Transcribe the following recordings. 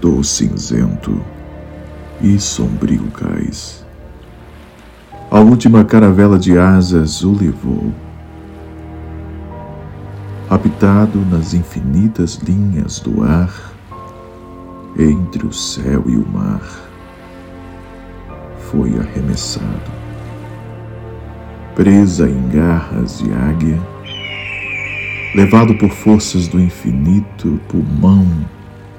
Do cinzento e sombrio cais. A última caravela de asas o levou. Habitado nas infinitas linhas do ar, entre o céu e o mar, foi arremessado. Presa em garras de águia, levado por forças do infinito pulmão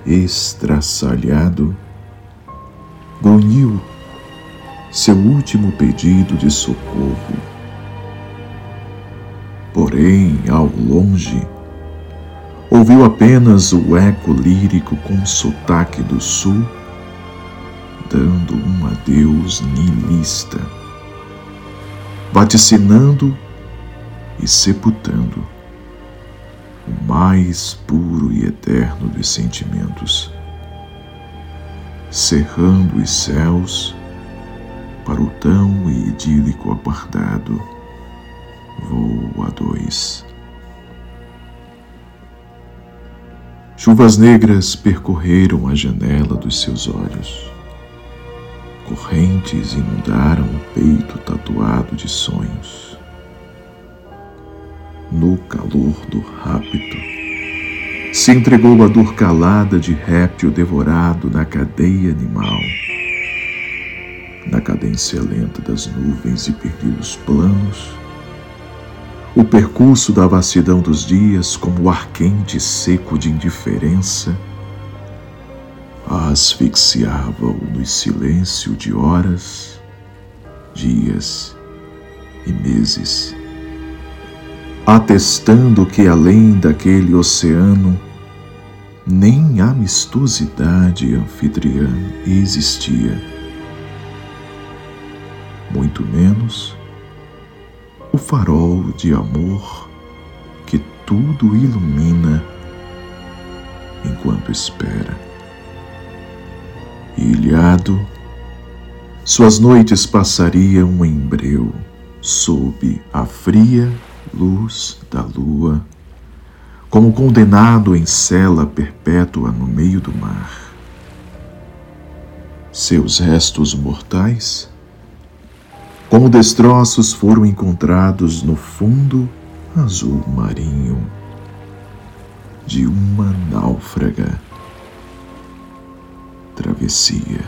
estraçalhado, grunhiu seu último pedido de socorro. Porém, ao longe, ouviu apenas o eco lírico com sotaque do sul, dando um adeus nihilista, vaticinando e sepultando o mais puro e eterno dos sentimentos, cerrando os céus para o tão idílico apartado voo a dois. Chuvas negras percorreram a janela dos seus olhos. Correntes inundaram o peito tatuado de sonhos. No calor do rapto, se entregou a dor calada de réptil devorado na cadeia animal. Na cadência lenta das nuvens e perdeu os planos, o percurso da vastidão dos dias, como o ar quente e seco de indiferença, asfixiava-o no silêncio de horas, dias e meses, atestando que além daquele oceano, nem amistosidade anfitriã existia, muito menos o farol de amor que tudo ilumina enquanto espera. Ilhado, suas noites passariam em breu sob a fria luz da lua, como condenado em cela perpétua no meio do mar. Seus restos mortais como destroços foram encontrados no fundo azul marinho de uma náufraga travessia.